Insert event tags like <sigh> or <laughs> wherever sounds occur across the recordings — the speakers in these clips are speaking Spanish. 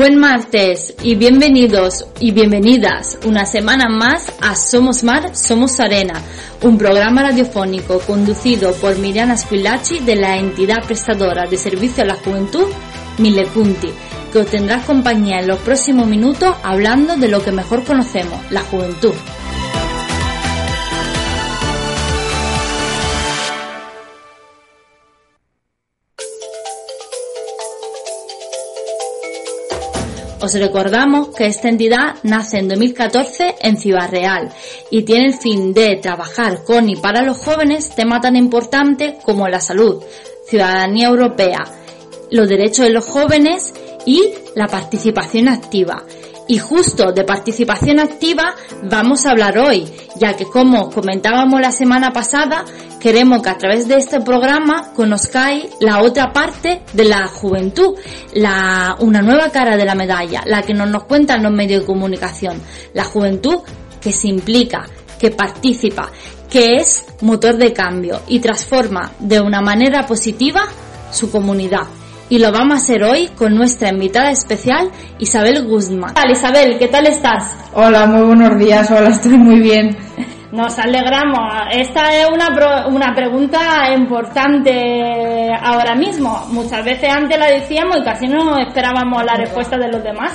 Buen martes y bienvenidos y bienvenidas una semana más a Somos Mar, Somos Arena, un programa radiofónico conducido por Miriana Squillaci de la entidad prestadora de servicio a la juventud Milecunti, que os tendrá compañía en los próximos minutos hablando de lo que mejor conocemos, la juventud. Os recordamos que esta entidad nace en 2014 en Ciudad Real y tiene el fin de trabajar con y para los jóvenes temas tan importantes como la salud, ciudadanía europea, los derechos de los jóvenes y la participación activa. Y justo de participación activa vamos a hablar hoy, ya que como comentábamos la semana pasada, queremos que a través de este programa conozcáis la otra parte de la juventud, la, una nueva cara de la medalla, la que nos, nos cuentan los medios de comunicación, la juventud que se implica, que participa, que es motor de cambio y transforma de una manera positiva su comunidad y lo vamos a hacer hoy con nuestra invitada especial Isabel Guzmán. Hola Isabel, ¿qué tal estás? Hola, muy buenos días, hola, estoy muy bien. Nos alegramos. Esta es una, una pregunta importante ahora mismo. Muchas veces antes la decíamos y casi no esperábamos la respuesta de los demás.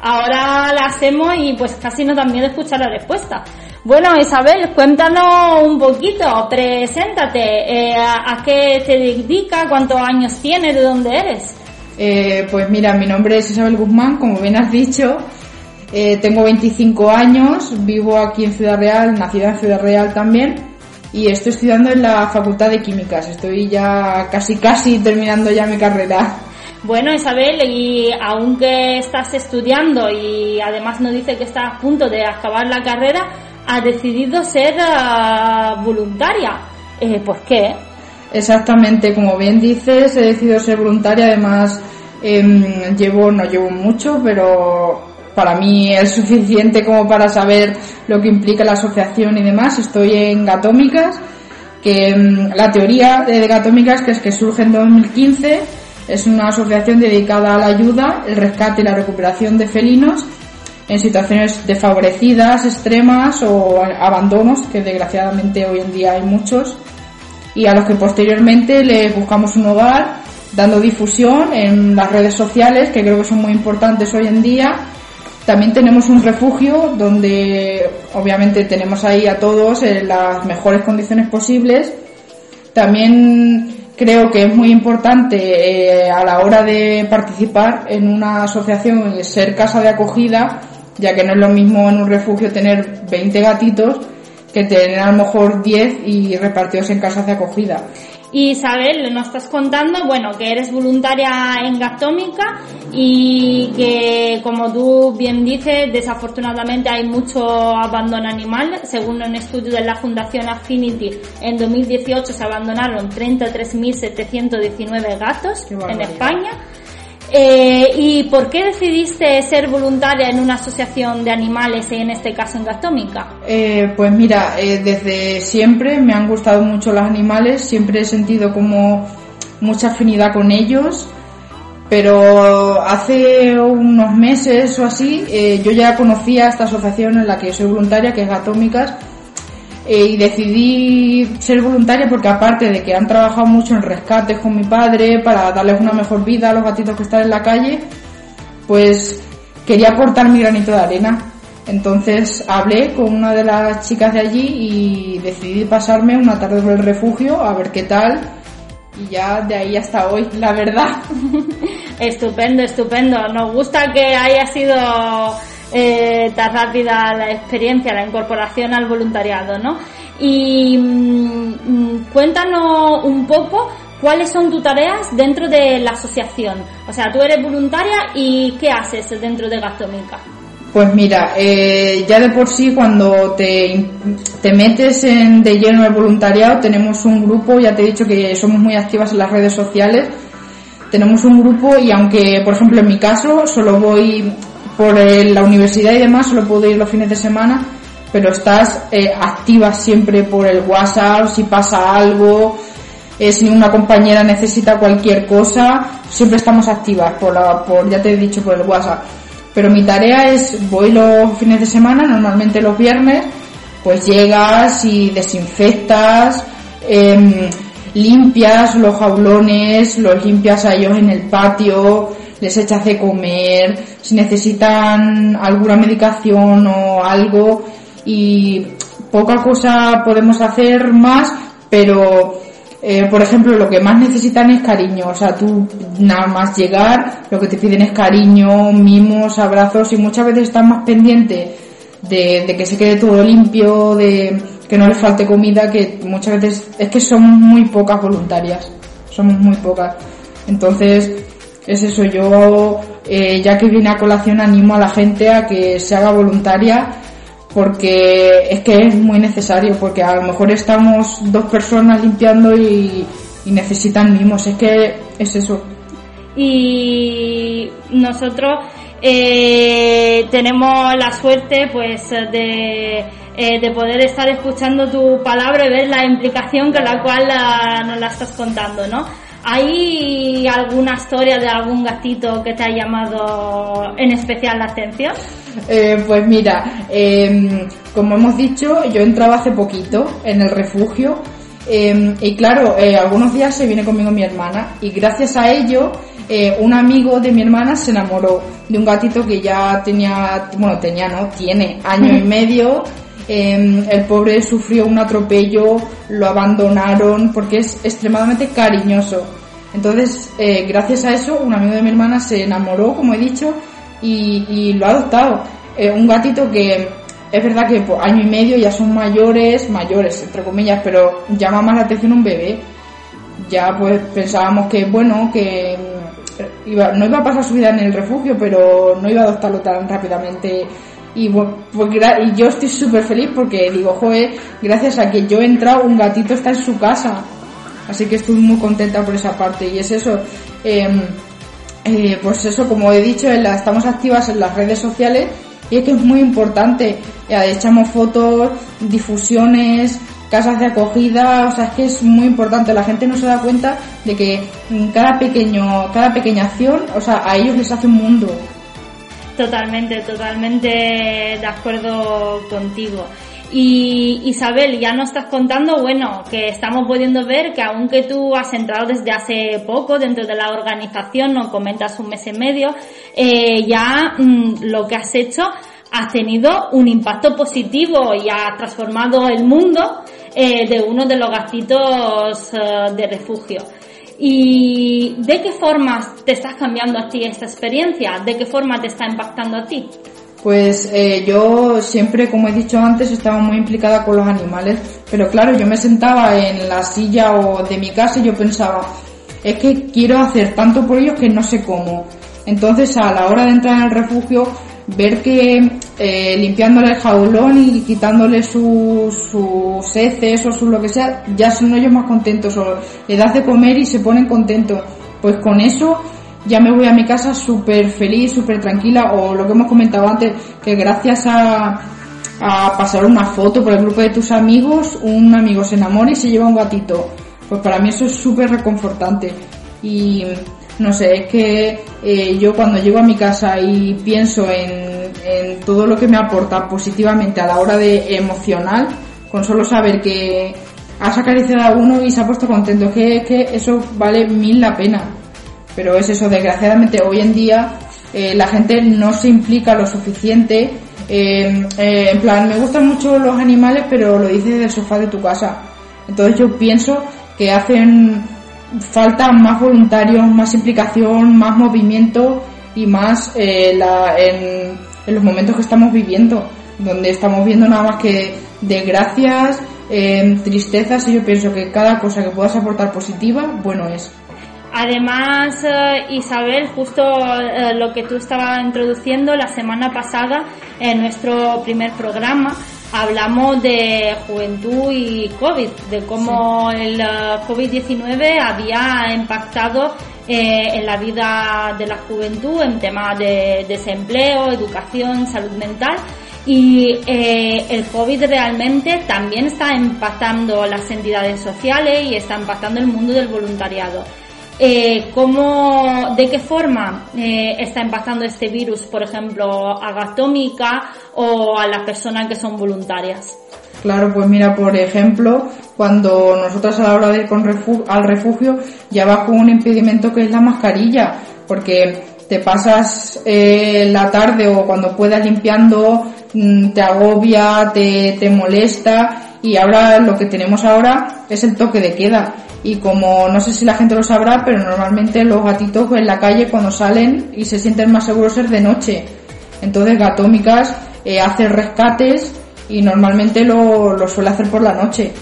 Ahora la hacemos y pues casi no dan miedo escuchar la respuesta. Bueno, Isabel, cuéntanos un poquito, preséntate, eh, a, qué te dedicas, cuántos años tienes, de dónde eres. Eh, pues mira, mi nombre es Isabel Guzmán, como bien has dicho, eh, tengo 25 años, vivo aquí en Ciudad Real, nacida en Ciudad Real también, y estoy estudiando en la Facultad de Químicas, estoy ya casi casi terminando ya mi carrera. Bueno, Isabel, y aunque estás estudiando y además nos dice que estás a punto de acabar la carrera, ha decidido ser ah, voluntaria. Eh, ¿Por qué? Exactamente, como bien dices, he decidido ser voluntaria. Además, em, llevo, no llevo mucho, pero para mí es suficiente como para saber lo que implica la asociación y demás. Estoy en Gatómicas, que em, la teoría de Gatómicas, que es que surge en 2015, es una asociación dedicada a la ayuda, el rescate y la recuperación de felinos en situaciones desfavorecidas, extremas o abandonos, que desgraciadamente hoy en día hay muchos, y a los que posteriormente les buscamos un hogar, dando difusión en las redes sociales, que creo que son muy importantes hoy en día. También tenemos un refugio donde obviamente tenemos ahí a todos en las mejores condiciones posibles. También creo que es muy importante eh, a la hora de participar en una asociación, ser casa de acogida, ya que no es lo mismo en un refugio tener 20 gatitos que tener a lo mejor 10 y repartidos en casas de acogida. Isabel, nos estás contando, bueno, que eres voluntaria en Gatómica y que, como tú bien dices, desafortunadamente hay mucho abandono animal. Según un estudio de la Fundación Affinity, en 2018 se abandonaron 33.719 gatos en España eh, ¿Y por qué decidiste ser voluntaria en una asociación de animales en este caso en Gatómica? Eh, pues mira, eh, desde siempre me han gustado mucho los animales, siempre he sentido como mucha afinidad con ellos, pero hace unos meses o así yo ya conocía esta asociación en la que soy voluntaria, que es Gatómicas, eh, y decidí ser voluntaria porque aparte de que han trabajado mucho en rescates con mi padre para darles una mejor vida a los gatitos que están en la calle, pues quería aportar mi granito de arena. Entonces hablé con una de las chicas de allí y decidí pasarme una tarde por el refugio a ver qué tal y ya de ahí hasta hoy, la verdad. <laughs> estupendo, estupendo. Nos gusta que haya sido eh, tan rápida la experiencia, la incorporación al voluntariado, ¿no? Y mm, cuéntanos un poco cuáles son tus tareas dentro de la asociación. O sea, tú eres voluntaria y ¿qué haces dentro de Gastómica? Pues mira, eh, ya de por sí cuando te, te metes de lleno el voluntariado tenemos un grupo, ya te he dicho que somos muy activas en las redes sociales, tenemos un grupo y aunque por ejemplo en mi caso solo voy por la universidad y demás solo puedo ir los fines de semana, pero estás eh, activa siempre por el WhatsApp, si pasa algo, eh, si una compañera necesita cualquier cosa, siempre estamos activas por, la, por, ya te he dicho, por el WhatsApp. Pero mi tarea es, voy los fines de semana, normalmente los viernes, pues llegas y desinfectas, em, limpias los jaulones, los limpias a ellos en el patio, les echas de comer, si necesitan alguna medicación o algo y poca cosa podemos hacer más, pero eh, por ejemplo, lo que más necesitan es cariño. O sea, tú nada más llegar, lo que te piden es cariño, mimos, abrazos y muchas veces están más pendientes de, que se quede todo limpio, de que no les falte comida, que muchas veces es que son muy pocas voluntarias. Somos muy pocas. Entonces, es eso. Yo, eh, ya que vine a colación, animo a la gente a que se haga voluntaria porque es que es muy necesario, porque a lo mejor estamos dos personas limpiando y, necesitan mimos, es que es eso. Y nosotros eh, tenemos la suerte pues de, eh, de poder estar escuchando tu palabra y ver la implicación con la cual nos la estás contando, ¿no? ¿Hay alguna historia de algún gatito que te ha llamado en especial la atención? Eh, pues mira, em, como hemos dicho, yo entraba hace poquito en el refugio em, y claro, eh, algunos días se viene conmigo mi hermana y gracias a ello eh, un amigo de mi hermana se enamoró de un gatito que ya tenía, bueno, tenía, no, tiene año y <laughs> medio. Em, el pobre sufrió un atropello, lo abandonaron porque es extremadamente cariñoso. Entonces, gracias a eso, un amigo de mi hermana se enamoró, como he dicho, y, lo ha adoptado. Eh, un gatito que es verdad que por año y medio ya son mayores, mayores entre comillas, pero llama más la atención un bebé. Ya pues pensábamos que bueno, que mm, iba, no iba a pasar su vida en el refugio, pero no iba a adoptarlo tan rápidamente. Y, pues, yo estoy súper feliz porque digo, joder, gracias a que yo he entrado, un gatito está en su casa. Así que estoy muy contenta por esa parte. Y es eso. Em, eh, pues eso, como he dicho, estamos activas en las redes sociales y es que es muy importante. echamos fotos, difusiones, casas de acogida, o sea, es que es muy importante. La gente no se da cuenta de que cada pequeño, cada pequeña acción, o sea, a ellos les hace un mundo. Totalmente, totalmente de acuerdo contigo. Y Isabel, ya nos estás contando, bueno, que estamos pudiendo ver que aunque tú has entrado desde hace poco dentro de la organización, nos comentas un mes y medio, eh, ya mm, lo que has hecho ha tenido un impacto positivo y ha transformado el mundo eh, de uno de los gatitos eh, de refugio. ¿Y de qué forma te estás cambiando a ti esta experiencia? ¿De qué forma te está impactando a ti? Pues eh, yo siempre, como he dicho antes, estaba muy implicada con los animales, pero claro, yo me sentaba en la silla o de mi casa y yo pensaba, es que quiero hacer tanto por ellos que no sé cómo. Entonces a la hora de entrar en el refugio, ver que eh, limpiándole el jaulón y quitándole sus su heces o su lo que sea, ya son ellos más contentos o le das de comer y se ponen contentos. Pues con eso ya me voy a mi casa súper feliz, súper tranquila, o lo que hemos comentado antes, que gracias a, a pasar una foto por el grupo de tus amigos, un amigo se enamora y se lleva un gatito. Pues para mí eso es súper reconfortante. Y no sé, es que eh, yo cuando llego a mi casa y pienso en, en todo lo que me aporta positivamente a la hora de emocional, con solo saber que has acariciado a uno y se ha puesto contento, es que, que eso vale mil la pena. Pero es eso, desgraciadamente hoy en día eh, la gente no se implica lo suficiente. Eh, en plan, me gustan mucho los animales, pero lo dices del sofá de tu casa. Entonces yo pienso que hacen falta más voluntarios, más implicación, más movimiento y más la, en, los momentos que estamos viviendo, donde estamos viendo nada más que desgracias, tristezas y yo pienso que cada cosa que puedas aportar positiva, bueno es. Además, eh, Isabel, justo eh, lo que tú estabas introduciendo la semana pasada en nuestro primer programa, hablamos de juventud y COVID, de cómo el eh, COVID-19 había impactado en la vida de la juventud en temas de desempleo, educación, salud mental Y eh, el COVID realmente también está impactando las entidades sociales y está impactando el mundo del voluntariado. Eh, ¿cómo, ¿De qué forma eh, está impactando este virus, por ejemplo, a Gatómica o a las personas que son voluntarias? Claro, pues mira, por ejemplo, cuando nosotras a la hora de ir con al refugio ya vas con un impedimento que es la mascarilla, porque te pasas eh, la tarde o cuando puedas limpiando, mm, te agobia, te molesta y ahora lo que tenemos ahora es el toque de queda. Y como no sé si la gente lo sabrá, pero normalmente los gatitos en la calle cuando salen y se sienten más seguros es de noche. Entonces Gatómicas eh, hace rescates y normalmente lo, lo suele hacer por la noche.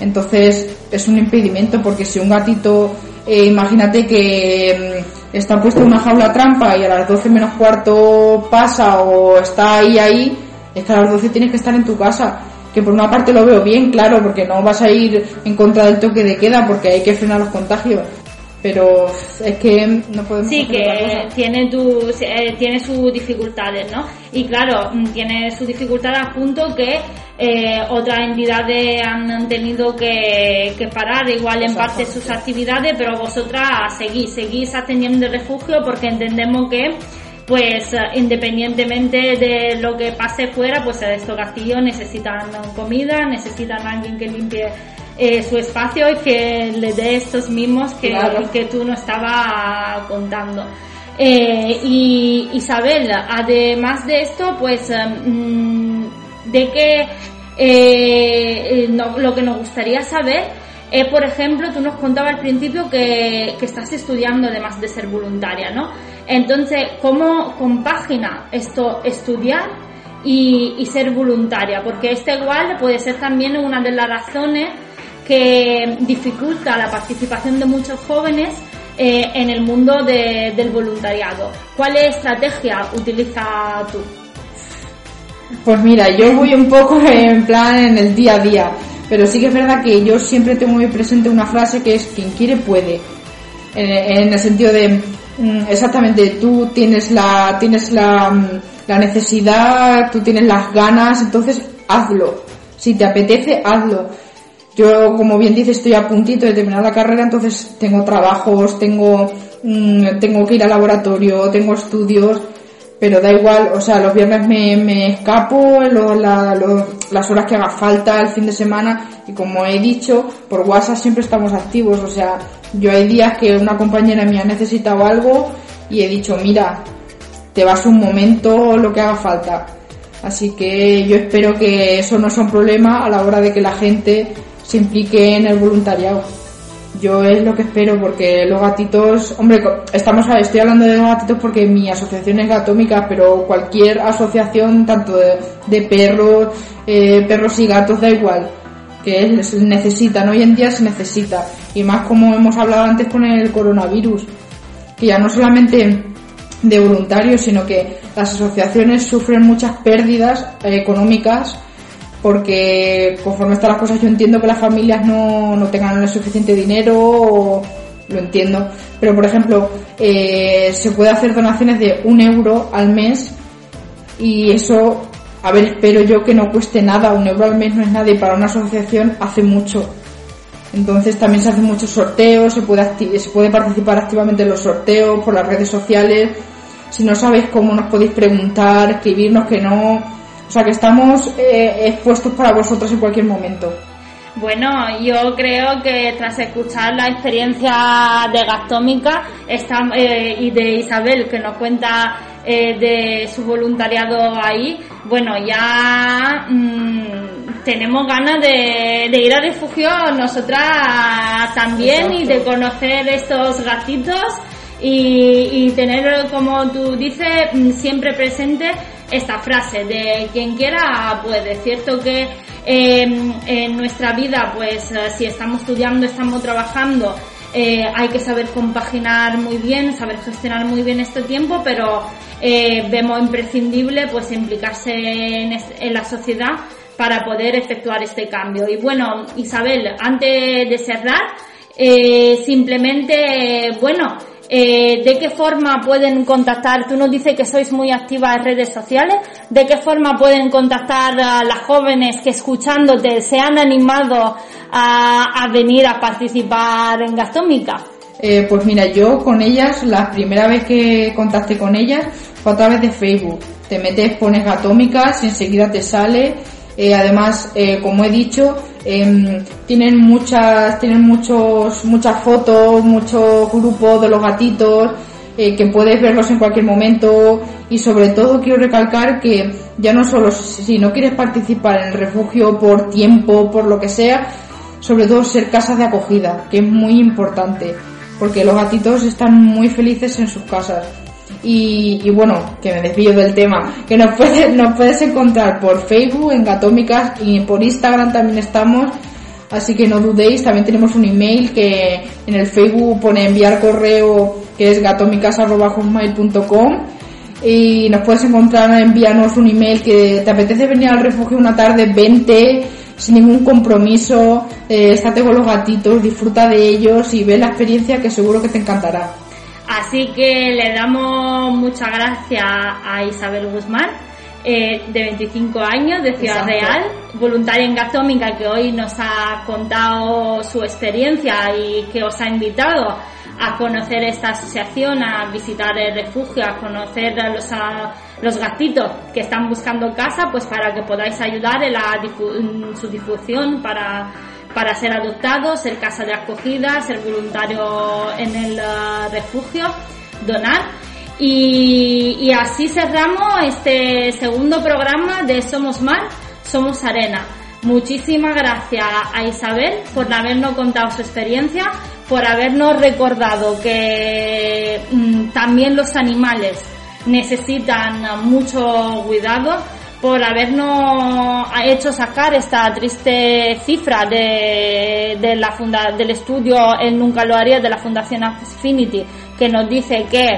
Entonces es un impedimento porque si un gatito, eh, imagínate que mm, está puesto en una jaula trampa y a las 12 menos cuarto pasa o está ahí ahí, es que a las 12 tienes que estar en tu casa. Que por una parte lo veo bien, claro, porque no vas a ir en contra del toque de queda porque hay que frenar los contagios pero es que no podemos sí que tiene tus eh, tiene sus dificultades no y claro mm, tiene sus dificultades a punto que eh, otras entidades han tenido que, que parar igual en parte sus actividades pero vosotras seguís seguís atendiendo el refugio porque entendemos que pues eh, independientemente de lo que pase fuera pues estos castillos necesitan comida necesitan alguien que limpie eh, su espacio y que le dé estos mismos que, que tú no estabas contando. Eh, y Isabel, además de esto, pues, mm, de que eh, lo que nos gustaría saber es, por ejemplo, tú nos contabas al principio que, que estás estudiando además de ser voluntaria, ¿no? Entonces, ¿cómo compagina esto estudiar y, ser voluntaria? Porque este igual puede ser también una de las razones que dificulta la participación de muchos jóvenes eh, en el mundo del voluntariado. ¿Cuál estrategia utiliza tú? Pues mira, yo voy un poco en plan en el día a día, pero sí que es verdad que yo siempre tengo muy presente una frase que es quien quiere puede, en, el sentido de exactamente tú tienes la tienes la, mm, la necesidad, tú tienes las ganas, entonces hazlo. Si te apetece, hazlo yo, como bien dices, estoy a puntito de terminar la carrera, entonces tengo trabajos, tengo, mm, tengo que ir al laboratorio, tengo estudios, pero da igual, o sea, los viernes me, me escapo, las horas que haga falta, el fin de semana, y como he dicho, por WhatsApp siempre estamos activos, o sea, yo hay días que una compañera mía ha necesitado algo y he dicho, mira, te vas un momento, lo que haga falta. Así que yo espero que eso no sea un problema a la hora de que la gente se implique en el voluntariado. Yo es lo que espero porque los gatitos, hombre, estamos estoy hablando de los gatitos porque mi asociación es gatómica, pero cualquier asociación, tanto de, perros, eh, perros y gatos, da igual, que se necesitan, hoy en día se necesita, y más como hemos hablado antes con el coronavirus, que ya no solamente de voluntarios, sino que las asociaciones sufren muchas pérdidas eh, económicas porque conforme están las cosas yo entiendo que las familias no, no tengan el suficiente dinero, lo entiendo, pero por ejemplo eh, se puede hacer donaciones de un euro al mes y eso, a ver, espero yo que no cueste nada, un euro al mes no es nada y para una asociación hace mucho. Entonces también se hacen muchos sorteos, se puede, participar activamente en los sorteos por las redes sociales. Si no sabéis cómo nos podéis preguntar, escribirnos que no, o sea que estamos eh, expuestos para vosotros en cualquier momento. Bueno, yo creo que tras escuchar la experiencia de Gastómica eh, y de Isabel, que nos cuenta eh, de su voluntariado ahí, bueno, ya mm, tenemos ganas de, ir a refugio nosotras también y de conocer estos gatitos y, y tener, como tú dices, mm, siempre presente esta frase de quien quiera puede. Es cierto que em, en nuestra vida, pues eh, si estamos estudiando, estamos trabajando, eh, hay que saber compaginar muy bien, saber gestionar muy bien este tiempo, pero eh, vemos imprescindible pues implicarse en, en, la sociedad para poder efectuar este cambio. Y bueno, Isabel, antes de cerrar, simplemente, bueno, eh, ¿de qué forma pueden contactar? Tú nos dices que sois muy activas en redes sociales. ¿De qué forma pueden contactar a las jóvenes que escuchándote se han animado a, venir a participar en Gastómica? Eh, pues mira, yo con ellas, la primera vez que contacté con ellas fue a través de Facebook. Te metes, pones Gatómicas y enseguida te sale. Eh, además, como he dicho, em, tienen muchas, tienen muchos, muchas fotos, muchos grupos de los gatitos, que puedes verlos en cualquier momento y sobre todo quiero recalcar que ya no solo si no quieres participar en el refugio por tiempo, por lo que sea, sobre todo ser casas de acogida, que es muy importante, porque los gatitos están muy felices en sus casas. Y, bueno, que me desvío del tema, que nos puedes, <laughs> nos puedes encontrar por Facebook, en Gatómicas y por Instagram también estamos, así que no dudéis, también tenemos un email que en el Facebook pone enviar correo que es gatomicas.com y nos puedes encontrar, enviarnos un email que te apetece venir al refugio una tarde, 20 sin ningún compromiso, eh, estate con los gatitos, disfruta de ellos y ve la experiencia que seguro que te encantará. Así que le damos muchas gracias a Isabel Guzmán, eh, de 25 años, de Ciudad Real, voluntaria en Gatómica, que hoy nos ha contado su experiencia y que os ha invitado a conocer esta asociación, a visitar el refugio, a conocer a los, los gatitos que están buscando casa, pues para que podáis ayudar en, la, su difusión para, para ser adoptados, ser casa de acogida, ser voluntario en el uh, refugio, donar. Y, y así cerramos este segundo programa de Somos Mar, Somos Arena. Muchísimas gracias a Isabel por habernos contado su experiencia, por habernos recordado que mm, también los animales necesitan mucho cuidado, por habernos hecho sacar esta triste cifra de, de la funda, del estudio en Nunca lo haría de la Fundación Affinity, que nos dice que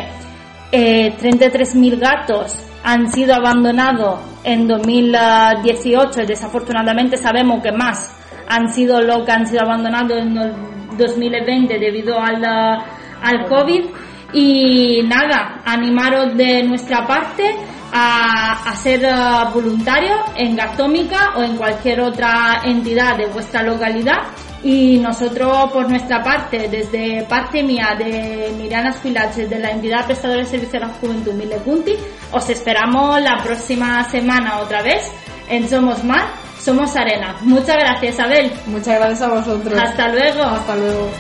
eh, 33.000 gatos han sido abandonados en 2018 y desafortunadamente sabemos que más han sido lo que han sido abandonados en 2020 debido al, al COVID. Y nada, animaros de nuestra parte a, ser eh, voluntarios en Gastómica o en cualquier otra entidad de vuestra localidad y nosotros por nuestra parte, desde parte mía de Mirana Filaches de la entidad prestadora de servicio a la juventud Milecunti, os esperamos la próxima semana otra vez en Somos Mar, Somos Arena. Muchas gracias, Abel. Muchas gracias a vosotros. Hasta luego. Hasta luego.